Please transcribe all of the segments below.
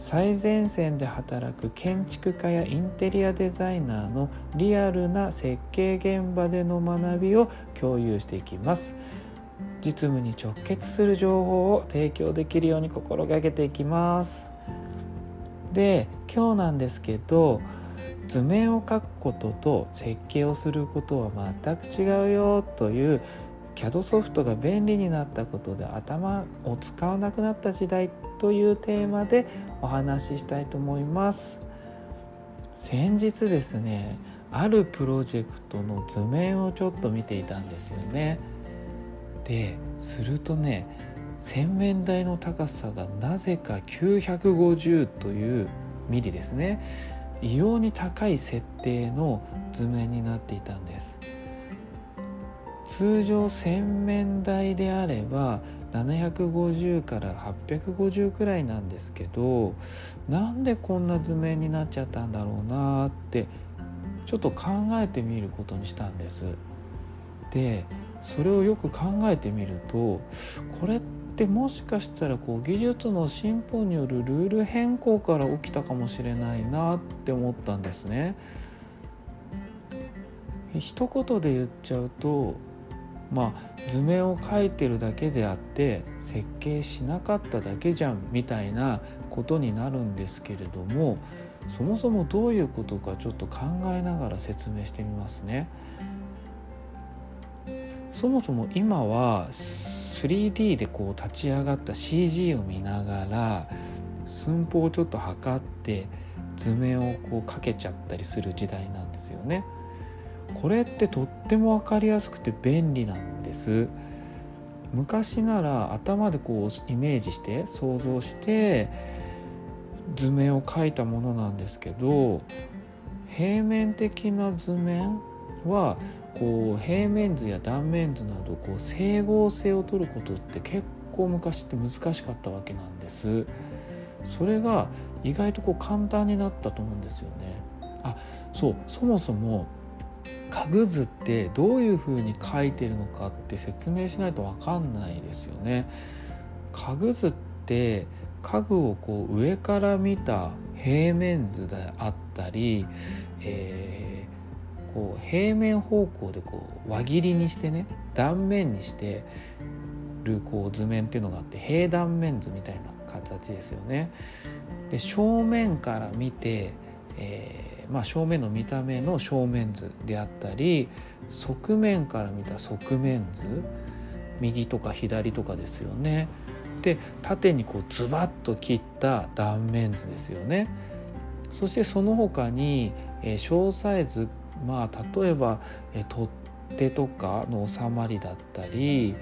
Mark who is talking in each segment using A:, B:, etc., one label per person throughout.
A: 最前線で働く建築家やインテリアデザイナーのリアルな設計現場での学びを共有していきます。実務に直結する情報を提供できるように心がけていきます。で今日なんですけど図面を描くことと設計をすることは全く違うよという CAD ソフトが便利になったことで頭を使わなくなった時代というテーマでお話ししたいと思います。先日ですねあるプロジェクトの図面をちょっと見ていたんですよね。でするとね洗面台の高さがなぜか950というミリですね。異様に高い設定の図面になっていたんです。通常洗面台であれば750から850くらいなんですけどなんでこんな図面になっちゃったんだろうなってちょっと考えてみることにしたんです。でそれをよく考えてみるとこれってもしかしたらこう技術の進歩によるルール変更から起きたかもしれないなって思ったんですね。一言で言っちゃうとまあ図面を描いてるだけであって設計しなかっただけじゃんみたいなことになるんですけれどもそもそもどういうことかちょっと考えながら説明してみますね。そもそも今は 3D でこう立ち上がった CG を見ながら寸法をちょっと測って図面をこうかけちゃったりする時代なんですよね。これってとっても分かりやすくて便利なんです。昔なら頭でこうイメージして想像して図面を描いたものなんですけど平面的な図面はこう平面図や断面図などこう整合性を取ることって結構昔って難しかったわけなんです。それが意外とこう簡単になったと思うんですよね。あそうそもそも家具図ってどういうふうに書いてるのかって説明しないと分かんないですよね。家具図って家具をこう上から見た平面図であったり、えー、こう平面方向でこう輪切りにしてね断面にしてるこう図面っていうのがあって平断面図みたいな形ですよね。で正面から見て、えーまあ、正面の見た目の正面図であったり側面から見た側面図右とか左とかですよね。で縦にこうズバッと切った断面図ですよね。そしてその他に、えー、詳細図まあ例えば、えー、取っ手とかの収まりだったり、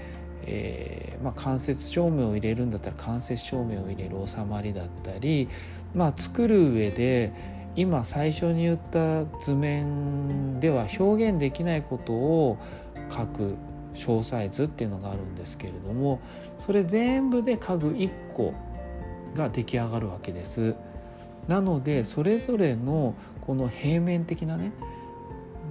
A: えーまあ、間接照明を入れるんだったら間接照明を入れる収まりだったり、まあ、作る上で今最初に言った図面では表現できないことを書く詳細図っていうのがあるんですけれどもそれ全部で家具1個が出来上がるわけです。なのでそれぞれのこの平面的なね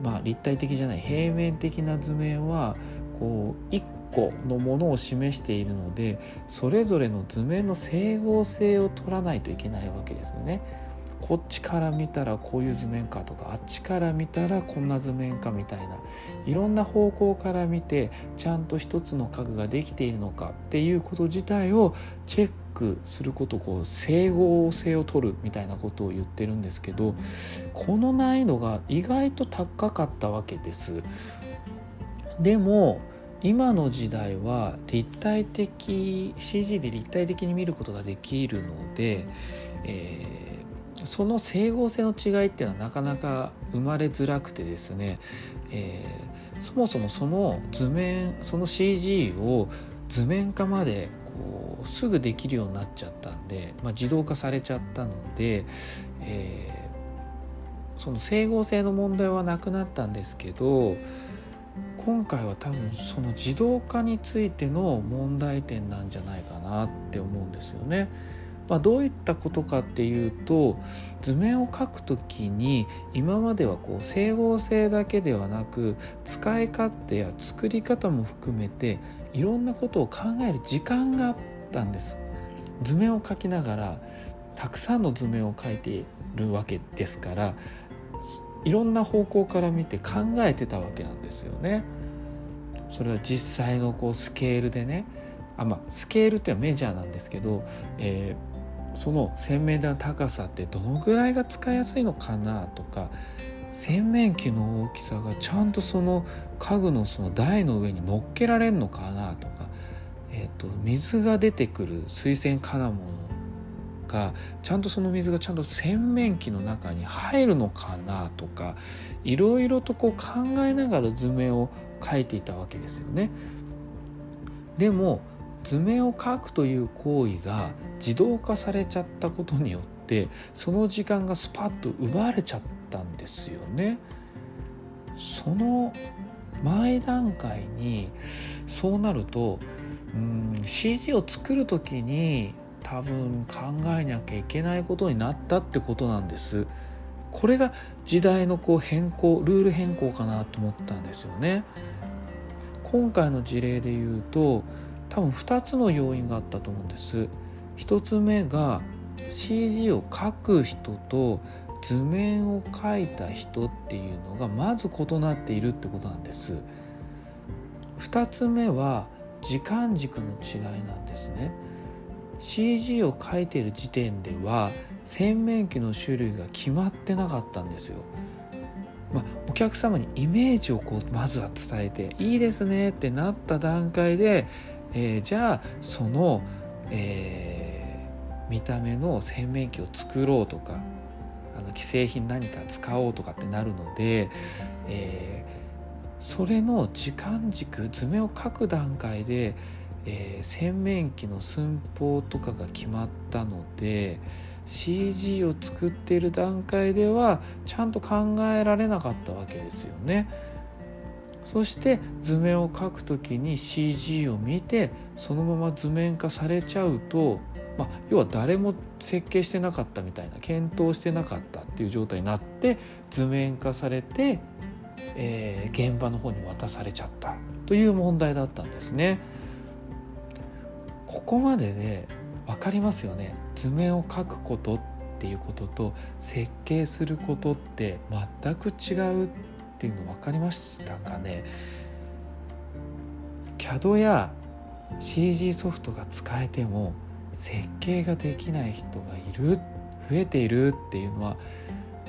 A: まあ立体的じゃない平面的な図面はこう1個のものを示しているのでそれぞれの図面の整合性を取らないといけないわけですよね。こっちから見たらこういう図面かとかあっちから見たらこんな図面かみたいないろんな方向から見てちゃんと一つの家具ができているのかっていうこと自体をチェックすることこう整合性を取るみたいなことを言ってるんですけどこの難易度が意外と高かったわけです。でも今の時代は立体的 CG で立体的に見ることができるので、えーその整合性の違いっていうのはなかなか生まれづらくてですね、えー、そもそもその図面その CG を図面化までこうすぐできるようになっちゃったんで、まあ、自動化されちゃったので、えー、その整合性の問題はなくなったんですけど今回は多分その自動化についての問題点なんじゃないかなって思うんですよね。まあ、どういったことかっていうと図面を描くときに今まではこう整合性だけではなく使い勝手や作り方も含めていろんなことを考える時間があったんです。図面を描きながらたくさんの図面を描いているわけですからいろんな方向から見て考えてたわけなんですよね。それは実際のこうスケールでねあまあスケールっていうのはメジャーなんですけど、えー、その洗面台の高さってどのぐらいが使いやすいのかなとか洗面器の大きさがちゃんとその家具のその台の上に乗っけられるのかなとか、えーと、水が出てくる水洗金物がちゃんとその水がちゃんと洗面器の中に入るのかなとかいろいろとこう考えながら図面を描いていたわけですよね。でも図面を描くという行為が自動化されちゃったことによってその時間がスパッと奪われちゃったんですよね。その前段階にそうなるとうん CG を作る時に多分考えなきゃいけないことになったってことなんです。これが時代のこう変更ルール変更かなと思ったんですよね。今回の事例で言うと多分2つの要因があったと思うんです。1つ目が CG を描く人と図面を描いた人っていうのがまず異なっているってことなんです。2つ目は時間軸の違いなんですね。CG を描いている時点では洗面器の種類が決まってなかったんですよ。まあ、お客様にイメージをこうまずは伝えていいですねってなった段階で、えー、じゃあその、えー、見た目の洗面器を作ろうとかあの既製品何か使おうとかってなるので、えー、それの時間軸図面を描く段階でえー、洗面器の寸法とかが決まったので CG を作っている段階ではちゃんと考えられなかったわけですよね。そして図面を描く時に CG を見てそのまま図面化されちゃうと、まあ、要は誰も設計してなかったみたいな検討してなかったっていう状態になって図面化されて、えー、現場の方に渡されちゃったという問題だったんですね。ここまでで分かりますよね図面を描くことっていうことと設計することって全く違うっっていうの分かりましたかね？CAD や CG ソフトが使えても設計ができない人がいる増えているっていうのは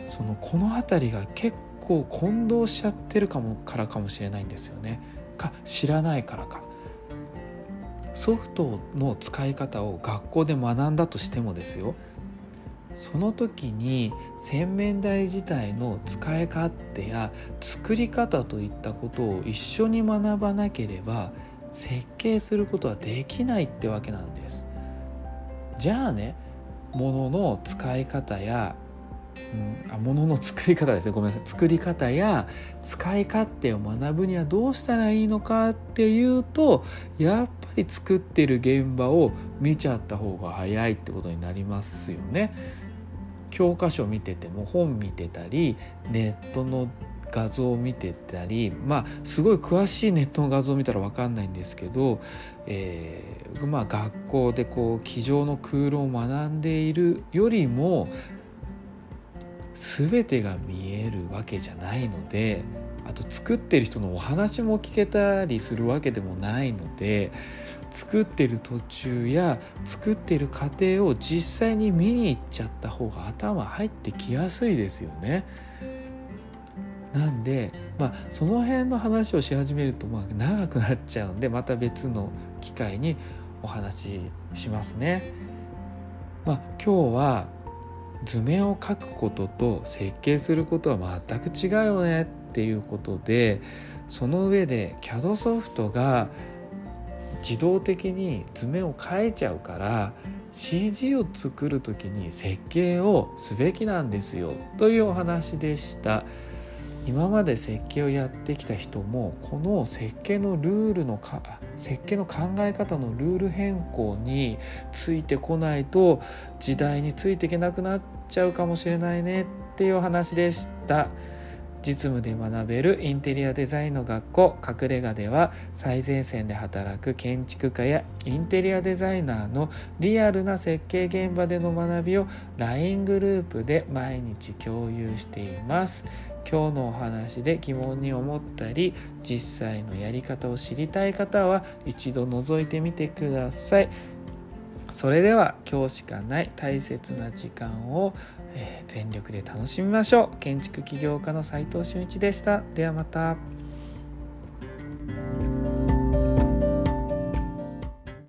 A: そのこの辺りが結構混同しちゃってるかもからかもしれないんですよね。か知らないからか。ソフトの使い方を学校で学んだとしてもですよ。その時に洗面台自体の使い勝手や作り方といったことを一緒に学ばなければ設計することはできないってわけなんです。じゃあね物の使い方やうん、あ物の作り方ですねごめんなさい作り方や使い勝手を学ぶにはどうしたらいいのかっていうとやっぱり作ってる現場を見ちゃった方が早いってことになりますよね。教科書見てても本見てたりネットの画像を見てたりまあすごい詳しいネットの画像を見たら分かんないんですけど、えー、まあ学校でこう机上の空論を学んでいるよりも全てが見えるわけじゃないのであと作ってる人のお話も聞けたりするわけでもないので作ってる途中や作ってる過程を実際に見に行っちゃった方が頭入ってきやすいですよね。なんで、まあ、その辺の話をし始めるとまあ長くなっちゃうんでまた別の機会にお話ししますね。まあ、今日は図面を描くことと設計することは全く違うよねっていうことでその上で CAD ソフトが自動的に図面を変えちゃうから CG を作る時に設計をすべきなんですよというお話でした今まで設計をやってきた人もこの設計のルールのか設計の考え方のルール変更についてこないと時代についていけなくなっちゃうかもしれないねっていうお話でした。実務で学べるインテリアデザインの学校。隠れ家では最前線で働く建築家やインテリアデザイナーのリアルな設計現場での学びを LINE グループで毎日共有しています。今日のお話で疑問に思ったり実際のやり方を知りたい方は一度覗いてみてください。それでは今日しかない大切な時間を、えー、全力で楽しみましょう。建築起業家の斉藤俊一でした。ではまた。